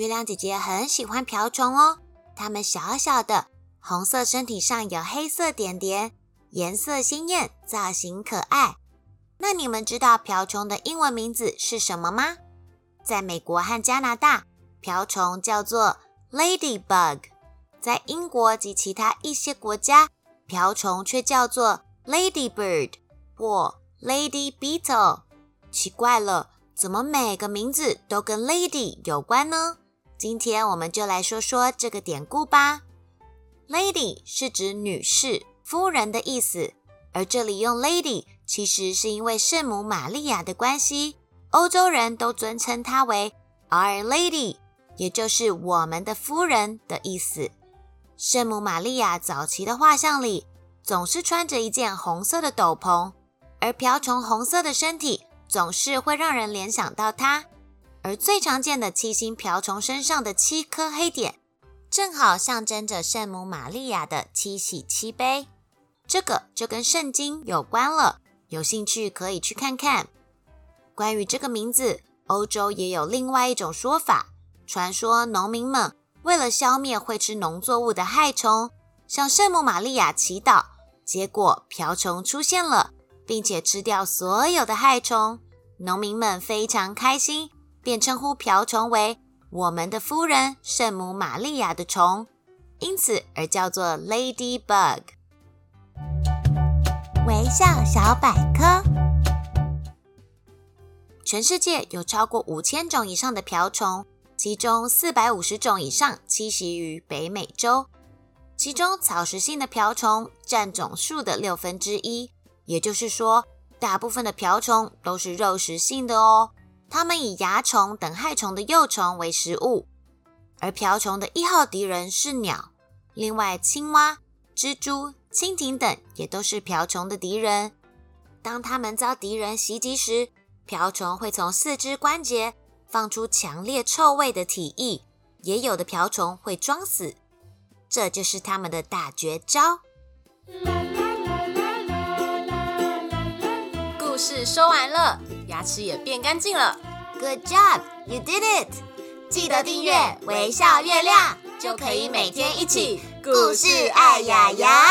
月亮姐姐很喜欢瓢虫哦。它们小小的，红色身体上有黑色点点，颜色鲜艳，造型可爱。那你们知道瓢虫的英文名字是什么吗？在美国和加拿大，瓢虫叫做 ladybug；在英国及其他一些国家，瓢虫却叫做 ladybird 或 lady beetle。奇怪了。怎么每个名字都跟 lady 有关呢？今天我们就来说说这个典故吧。lady 是指女士、夫人的意思，而这里用 lady 其实是因为圣母玛利亚的关系，欧洲人都尊称她为 Our Lady，也就是我们的夫人的意思。圣母玛利亚早期的画像里总是穿着一件红色的斗篷，而瓢虫红色的身体。总是会让人联想到它，而最常见的七星瓢虫身上的七颗黑点，正好象征着圣母玛利亚的七喜七悲。这个就跟圣经有关了，有兴趣可以去看看。关于这个名字，欧洲也有另外一种说法。传说农民们为了消灭会吃农作物的害虫，向圣母玛利亚祈祷，结果瓢虫出现了。并且吃掉所有的害虫，农民们非常开心，便称呼瓢虫为我们的夫人圣母玛利亚的虫，因此而叫做 Ladybug。微笑小百科：全世界有超过五千种以上的瓢虫，其中四百五十种以上栖息于北美洲，其中草食性的瓢虫占总数的六分之一。也就是说，大部分的瓢虫都是肉食性的哦。它们以蚜虫等害虫的幼虫为食物，而瓢虫的一号敌人是鸟。另外，青蛙、蜘蛛、蜻蜓等也都是瓢虫的敌人。当它们遭敌人袭击时，瓢虫会从四肢关节放出强烈臭味的体液，也有的瓢虫会装死，这就是它们的大绝招。故事说完了，牙齿也变干净了。Good job, you did it！记得订阅微笑月亮，就可以每天一起故事爱牙牙。